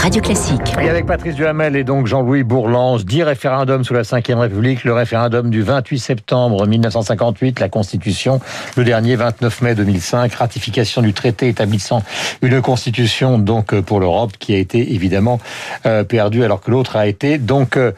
Radio Classique. Et avec Patrice Duhamel et donc Jean-Louis Bourlance, 10 référendums sous la Ve République, le référendum du 28 septembre 1958, la Constitution, le dernier 29 mai 2005, ratification du traité établissant une Constitution donc euh, pour l'Europe qui a été évidemment euh, perdue alors que l'autre a été donc euh,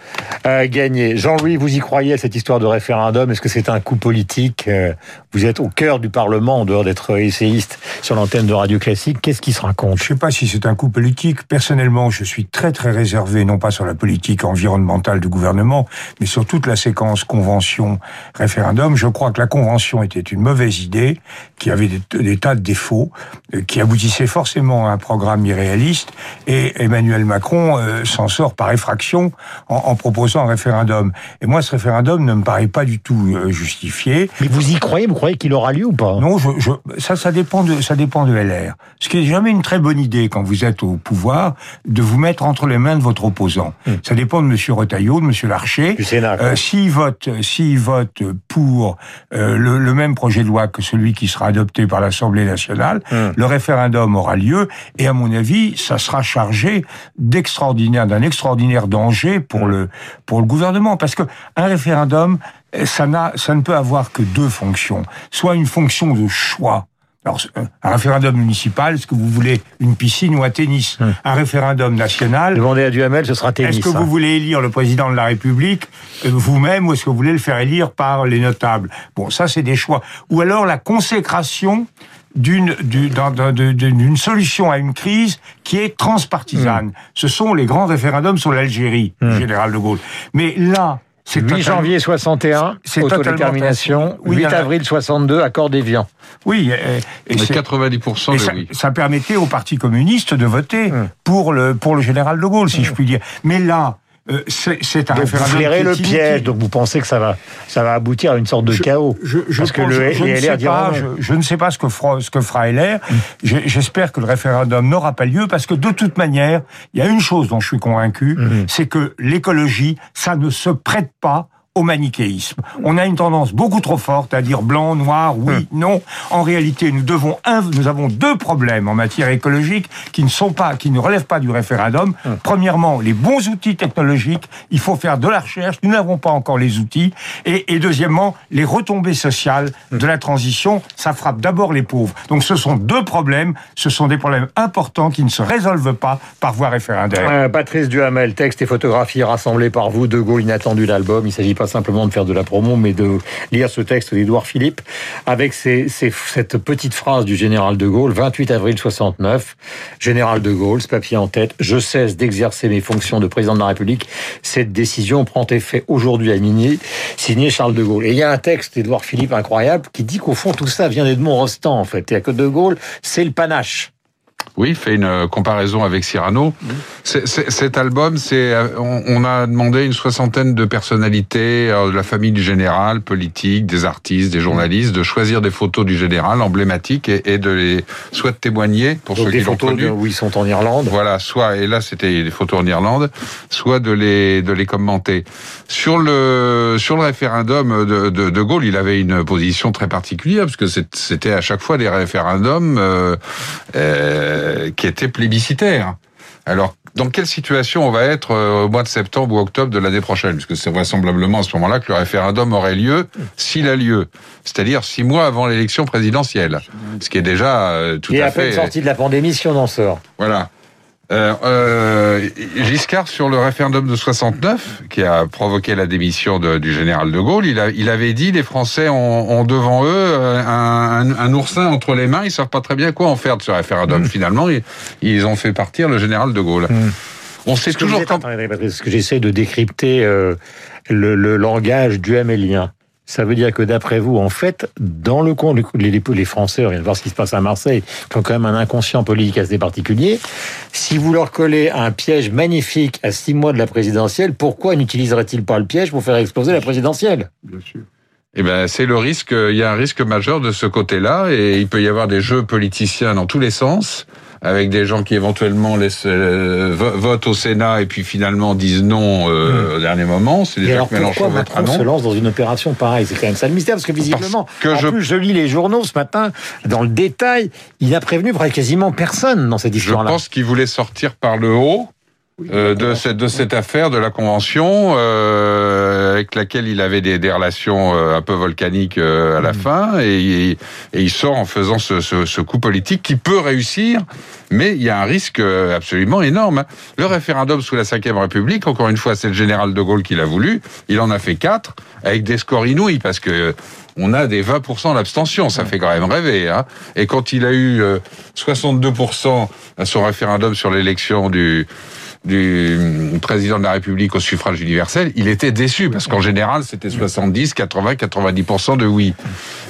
euh, gagné. Jean-Louis, vous y croyez à cette histoire de référendum? Est-ce que c'est un coup politique? Euh, Vous êtes au cœur du Parlement en dehors d'être essayiste sur l'antenne de Radio Classique. Qu'est-ce qui se raconte? Je ne sais pas si c'est un coup politique. Personnellement, je suis très très réservé, non pas sur la politique environnementale du gouvernement, mais sur toute la séquence convention-référendum. Je crois que la convention était une mauvaise idée, qui avait des, des tas de défauts, euh, qui aboutissait forcément à un programme irréaliste, et Emmanuel Macron euh, s'en sort par effraction en, en, proposant un référendum. Et moi, ce référendum ne me paraît pas du tout euh, justifié. Mais vous y croyez Vous croyez qu'il aura lieu ou pas? Non, je, je, ça, ça dépend de, ça dépend de LR. Ce qui est jamais une très bonne idée quand vous êtes au pouvoir, de vous mettre entre les mains de votre opposant. Hum. Ça dépend de Monsieur Retailleau, de Monsieur Larcher. Du Sénat. Euh, s'il vote, s'il vote pour euh, le, le, même projet de loi que celui qui sera adopté par l'Assemblée nationale, hum. le référendum aura lieu et à mon avis, ça sera chargé d'extraordinaire, d'un extraordinaire danger pour le pour le gouvernement, parce que un référendum, ça n'a, ça ne peut avoir que deux fonctions. Soit une fonction de choix. Alors, un référendum municipal, est-ce que vous voulez une piscine ou un tennis Hum. Un référendum national. Demandez à Duhamel, ce sera tennis. Est-ce que hein. vous voulez élire le président de la République euh, vous-même ou est-ce que vous voulez le faire élire par les notables? Bon, ça, c'est des choix. Ou alors la consécration d'une d'une solution à une crise qui est transpartisane. Mmh. Ce sont les grands référendums sur l'Algérie, mmh. général de Gaulle. Mais là, 8 totalement... janvier 61, autodétermination. Oui, 8 avril 62, accord d'Évian. Oui, et, et 90% et de ça, oui. ça permettait au Parti communiste de voter mmh. pour le pour le général de Gaulle, si je puis dire. Mais là, euh, c'est un donc référendum. Vous flairez le piège, donc vous pensez que ça va, ça va aboutir à une sorte de je, chaos. Je, je, parce que le, je, les LR pas, je, je, ne sais pas ce que fera, ce que fera LR. Mm. J'espère que le référendum n'aura pas lieu parce que de toute manière, il y a une chose dont je suis convaincu, mm. c'est que l'écologie, ça ne se prête pas au manichéisme. On a une tendance beaucoup trop forte à dire blanc, noir, oui, hum. non. En réalité, nous devons un, nous avons deux problèmes en matière écologique qui ne sont pas, qui ne relèvent pas du référendum. Hum. Premièrement, les bons outils technologiques. Il faut faire de la recherche. Nous n'avons pas encore les outils. Et, et deuxièmement, les retombées sociales hum. de la transition. Ça frappe d'abord les pauvres. Donc, ce sont deux problèmes. Ce sont des problèmes importants qui ne se résolvent pas par voie référendaire. Euh, Patrice Duhamel, texte et photographie rassemblés par vous. De Gaulle inattendu l'album. Il s'agit pas simplement de faire de la promo, mais de lire ce texte d'Édouard Philippe avec cette petite phrase du général de Gaulle, 28 avril 69, général de Gaulle, ce papier en tête, je cesse d'exercer mes fonctions de président de la République. Cette décision prend effet aujourd'hui à minuit, signé Charles de Gaulle. Et il y a un texte d'Édouard Philippe incroyable qui dit qu'au fond tout ça vient d'Edmond Rostand en fait, et que de Gaulle, c'est le panache. Oui, il fait une comparaison avec Cyrano. Mmh. C est, c est, cet album, c'est on, on, a demandé une soixantaine de personnalités euh, de la famille du général, politiques, des artistes, des journalistes, de choisir des photos du général emblématiques et, et de les soit de témoigner pour Donc ceux des qui l'ont connu. de, où ils sont en Irlande. Voilà, soit et là c'était des photos en Irlande, soit de les de les commenter. Sur le sur le référendum de, de, de Gaulle, il avait une position très particulière parce que c'était à chaque fois des référendums. Euh, euh, qui était plébiscitaire. Alors, dans quelle situation on va être euh, au mois de septembre ou octobre de l'année prochaine? Puisque c'est vraisemblablement à ce moment-là que le référendum aurait lieu, s'il a lieu. C'est-à-dire six mois avant l'élection présidentielle. Ce qui est déjà euh, tout Et à, à fait... peine sorti de la pandémie si on en sort. Voilà. Euh, euh, Giscard, sur le référendum de 69, qui a provoqué la démission de, du général de Gaulle, il, a, il, avait dit les Français ont, ont devant eux euh, un, un, un, oursin entre les mains, ils savent pas très bien quoi en faire de ce référendum. Mmh. Finalement, ils, ils, ont fait partir le général de Gaulle. Mmh. On sait toujours quand... ce que j'essaie de décrypter euh, le, le, langage du Hamélien. Ça veut dire que d'après vous, en fait, dans le compte, les, Français, on vient de voir ce qui se passe à Marseille, qui ont quand même un inconscient politique assez particulier. Si vous leur collez un piège magnifique à six mois de la présidentielle, pourquoi n'utiliserait-il pas le piège pour faire exploser la présidentielle? Bien sûr. Eh ben, c'est le risque. Il y a un risque majeur de ce côté-là, et il peut y avoir des jeux politiciens dans tous les sens. Avec des gens qui éventuellement laissent euh, votent au Sénat et puis finalement disent non euh, hmm. au dernier moment. C'est déjà que Mélenchon Macron se lance dans une opération pareille? C'est quand même ça le mystère parce que visiblement, que en je... plus je lis les journaux ce matin dans le détail, il a prévenu quasiment personne dans cette histoire-là. Je pense qu'il voulait sortir par le haut. Euh, de, cette, de cette affaire, de la convention, euh, avec laquelle il avait des, des relations euh, un peu volcaniques euh, à la mm. fin, et, et, il sort en faisant ce, ce, ce, coup politique qui peut réussir, mais il y a un risque absolument énorme. Le référendum sous la Ve République, encore une fois, c'est le général de Gaulle qui l'a voulu, il en a fait quatre, avec des scores inouïs, parce que on a des 20% d'abstention, ça fait quand même rêver. Hein. Et quand il a eu 62% à son référendum sur l'élection du du président de la République au suffrage universel, il était déçu parce qu'en général c'était 70, 80, 90% de oui.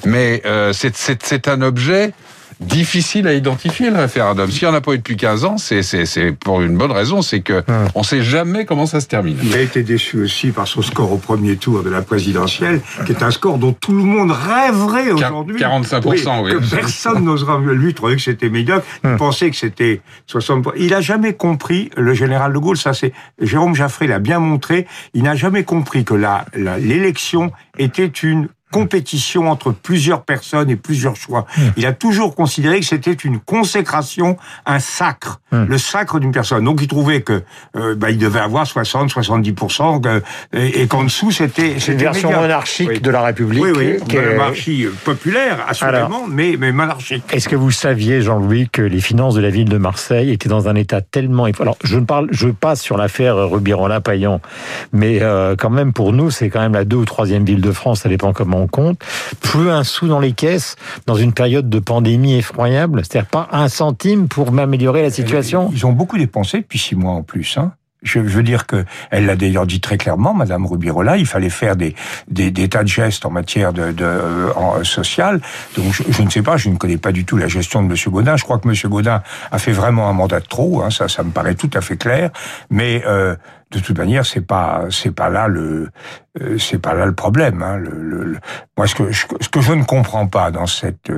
Mais euh, c'est un objet difficile à identifier le référendum. S'il n'y en a pas eu depuis 15 ans, c'est pour une bonne raison, c'est que on ne sait jamais comment ça se termine. Il a été déçu aussi par son score au premier tour de la présidentielle, qui est un score dont tout le monde rêverait aujourd'hui. 45%, oui. personne n'osera lui trouvait que c'était médiocre, il pensait que c'était 60%. Il n'a jamais compris, le général de Gaulle, ça c'est, Jérôme Jaffré l'a bien montré, il n'a jamais compris que l'élection était une compétition entre plusieurs personnes et plusieurs choix. Hmm. Il a toujours considéré que c'était une consécration, un sacre, hmm. le sacre d'une personne. Donc il trouvait que euh, bah, il devait avoir 60, 70 et, qu'en dessous c'était une version monarchique de la République. Oui, oui, qui est... monarchie populaire, assurément, mais, mais monarchique. Est-ce que vous saviez, Jean-Louis, que les finances de la ville de Marseille étaient dans un état tellement alors je ne parle, je passe sur l'affaire Rubirola-Payan, mais euh, quand même pour nous c'est quand même la deux ou troisième ville de France, ça dépend comment compte, plus un sou dans les caisses dans une période de pandémie effroyable, c'est-à-dire pas un centime pour m'améliorer la situation. Ils ont beaucoup dépensé depuis six mois en plus. Hein. Je veux dire que elle l'a d'ailleurs dit très clairement, Madame Rubirola, il fallait faire des, des, des tas de gestes en matière de, de en, sociale. Donc je, ne sais pas, je ne connais pas du tout la gestion de Monsieur Gaudin. Je crois que Monsieur Gaudin a fait vraiment un mandat de trop. Hein, ça, ça me paraît tout à fait clair. Mais euh, de toute manière, c'est pas c'est pas là le euh, c'est pas là le problème. Hein. Le, le, moi, ce que je, ce que je ne comprends pas dans cette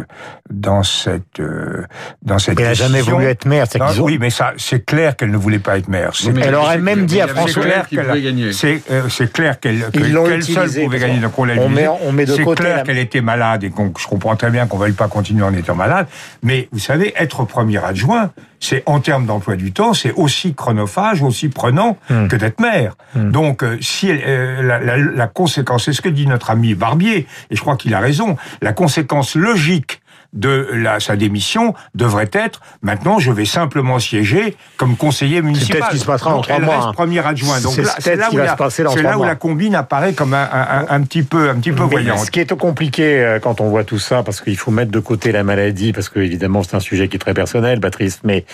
dans cette euh, dans cette elle n'a jamais voulu être maire. Ont... Oui, mais ça c'est clair qu'elle ne voulait pas être maire. elle aurait même dit à François qu'il pouvait gagner. C'est euh, c'est clair qu'elle qu'elle seule pouvait gagner. Donc on l'a on met, de côté. C'est clair qu'elle était malade et qu'on je comprends très bien qu'on veuille pas continuer en étant malade. Mais vous savez, être premier adjoint, c'est en termes d'emploi du temps, c'est aussi chronophage, aussi prenant hmm. que maire. Hmm. Donc, euh, si euh, la, la, la, conséquence, c'est ce que dit notre ami Barbier, et je crois qu'il a raison, la conséquence logique de la, sa démission devrait être maintenant je vais simplement siéger comme conseiller municipal. C'est ce qui se passera en trois mois. Reste hein. Donc c'est là, où, la, là où la combine apparaît comme un, un, un petit peu un petit peu voyante. Ce qui est compliqué euh, quand on voit tout ça, parce qu'il faut mettre de côté la maladie, parce que évidemment c'est un sujet qui est très personnel, Patrice. Mais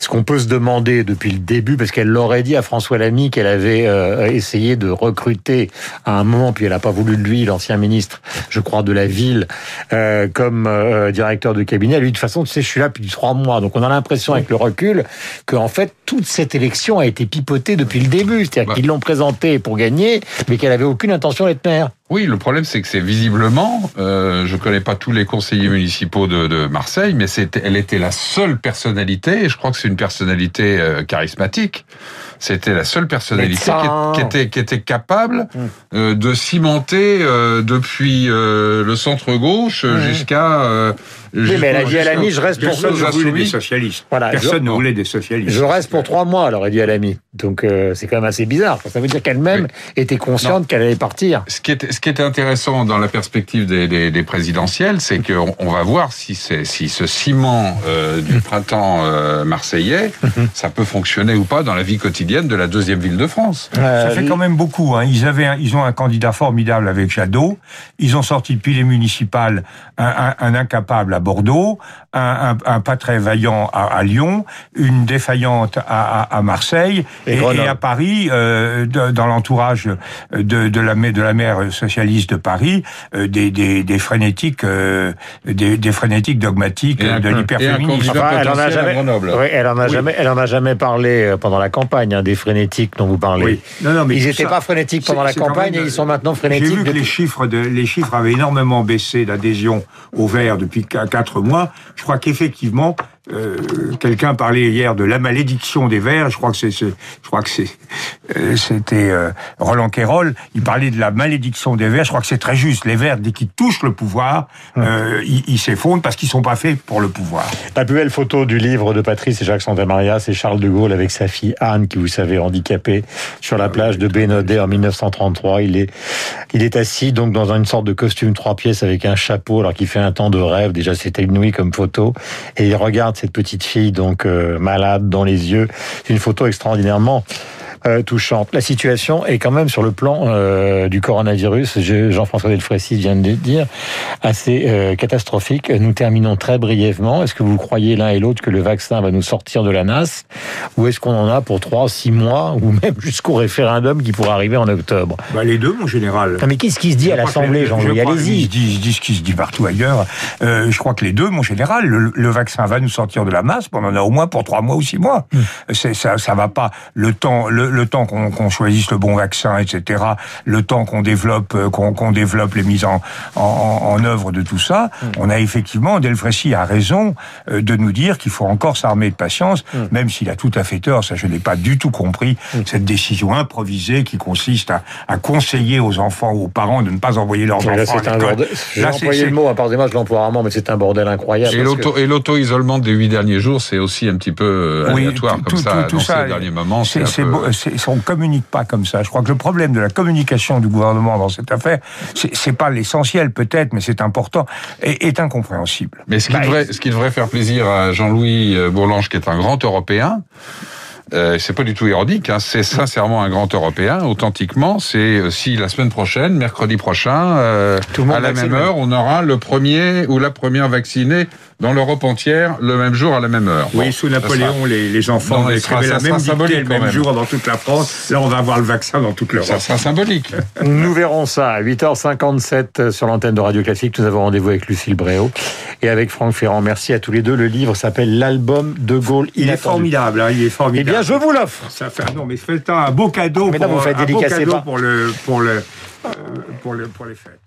ce qu'on peut se demander depuis le début, parce qu'elle l'aurait dit à François Lamy qu'elle avait euh, essayé de recruter à un moment, puis elle n'a pas voulu de lui, l'ancien ministre, je crois, de la ville, euh, comme euh, directeur de cabinet. Lui, de toute façon, tu sais, je suis là depuis trois mois. Donc, on a l'impression, avec le recul, qu'en fait, toute cette élection a été pipotée depuis le début. C'est-à-dire bah. qu'ils l'ont présentée pour gagner, mais qu'elle avait aucune intention d'être maire. Oui, le problème, c'est que c'est visiblement, euh, je connais pas tous les conseillers municipaux de, de Marseille, mais c'était, elle était la seule personnalité, et je crois que c'est une personnalité euh, charismatique, c'était la seule personnalité qui, était, qui était capable hum. euh, de cimenter euh, depuis le centre gauche hum. jusqu'à oui, mais elle a dit à l'ami, je reste pour Personne ne voulait des socialistes. Voilà, Personne ne voulait des socialistes. Je reste pour trois mois, elle aurait dit à l'ami. Donc euh, c'est quand même assez bizarre. Ça veut dire qu'elle-même était consciente qu'elle allait partir. Ce qui, est, ce qui est intéressant dans la perspective des, des, des présidentielles, c'est qu'on on va voir si, si ce ciment euh, du printemps euh, marseillais, mhm. ça peut fonctionner ou pas dans la vie quotidienne de la deuxième ville de France. ça fait quand même beaucoup. Hein. Ils, avaient ils ont un candidat formidable avec Jadot. Ils ont sorti depuis les municipales un, un, un incapable à Bordeaux, un, un, pas très vaillant à, Lyon, une défaillante à, à, Marseille et, à Paris, euh, dans l'entourage de, de, la, de la maire socialiste de Paris, euh, des, des, des, frénétiques, euh, des, des, frénétiques dogmatiques de l'hyperféminisme. elle en a jamais, elle en a jamais, elle en a jamais parlé pendant la campagne hein, des frénétiques dont vous parlez. Non, non, mais ils n'étaient pas frénétiques pendant la campagne et ils sont maintenant frénétiques. J'ai vu que les chiffres de, les chiffres avaient énormément baissé d'adhésion au vert depuis quatre mois, je crois qu'effectivement, euh, quelqu'un parlait hier de la malédiction des Verts. Je crois que c'est, je crois que c'est, euh, c'était euh, Roland Quérol. Il parlait de la malédiction des Verts. Je crois que c'est très juste. Les Verts, dès qu'ils touchent le pouvoir, ils, ils s'effondrent parce qu'ils sont pas faits pour le pouvoir. La plus belle photo du livre de Patrice et Jacques Santamaria, c'est Charles de Gaulle avec sa fille Anne, qui vous savez handicapée, sur la plage de Bénodet en 1933. Il est, il est assis donc dans une sorte de costume trois pièces avec un chapeau, alors qu'il fait un temps de rêve. Déjà, c'était une nuit comme photo, et il regarde cette petite fille donc euh, malade dans les yeux. C'est une photo extraordinairement euh, touchante. La situation est quand même sur le plan euh, du coronavirus, Jean-François Delfrécy vient de le dire, assez euh, catastrophique. Nous terminons très brièvement. Est-ce que vous croyez l'un et l'autre que le vaccin va nous sortir de la nasse ou est-ce qu'on en a pour trois, six mois ou même jusqu'au référendum qui pourrait arriver en octobre? Bah, Les deux, mon général. mais qu'est-ce qui se dit à l'Assemblée, Jean-Louis? Allez-y. Ils disent ce qui se dit partout ailleurs. Euh, je crois que les deux, mon général, le, le, vaccin va nous sortir de la masse, on en a au moins pour trois mois ou six mois. Mmh. Ça, ça va pas. Le temps, le, le temps qu'on choisisse le bon vaccin, etc., le temps qu'on développe, euh, qu'on développe les mises en, en, en, œuvre de tout ça, mm. on a effectivement, Delfrécy a raison euh, de nous dire qu'il faut encore s'armer de patience, mm. même s'il a tout à fait tort, ça je n'ai pas du tout compris, mm. cette décision improvisée qui consiste à, à, conseiller aux enfants ou aux parents de ne pas envoyer leurs enfants là, à l'école. J'ai employé le mot, à part des matchs, je l'emploie rarement, mais c'est un bordel incroyable. Et l'auto-isolement des huit derniers jours, c'est aussi un petit peu aléatoire, comme ça, tout, dans ces derniers moments. C'est on communique pas comme ça. Je crois que le problème de la communication du gouvernement dans cette affaire, c'est pas l'essentiel peut-être, mais c'est important, est, est, incompréhensible. Mais ce qui, bah, devrait, ce qui devrait faire plaisir à Jean-Louis euh, Bourlange, qui est un grand Européen, euh, c'est pas du tout ironique, hein, c'est sincèrement un grand Européen, authentiquement. C'est euh, si la semaine prochaine, mercredi prochain, euh, à la même heure, on aura le premier ou la première vaccinée dans l'Europe entière le même jour à la même heure. Oui, sous Napoléon, les, les, enfants écrivaient la même dictée le même, jour dans toute la France. Là, on va avoir le vaccin dans toute l'Europe. Ça sera symbolique. Nous verrons ça à 8h57 sur l'antenne de Radio Classique. Nous avons rendez-vous avec Lucille Bréau et avec Franck Ferrand. Merci à tous les deux. Le livre s'appelle L'album de Gaulle. Il est formidable, hein, il est formidable. Eh bien, je vous l'offre. Ça fait non, mais faites un beau cadeau. Mais pour, vous faites un beau cadeau pour le pour le euh, pour le pour les fêtes.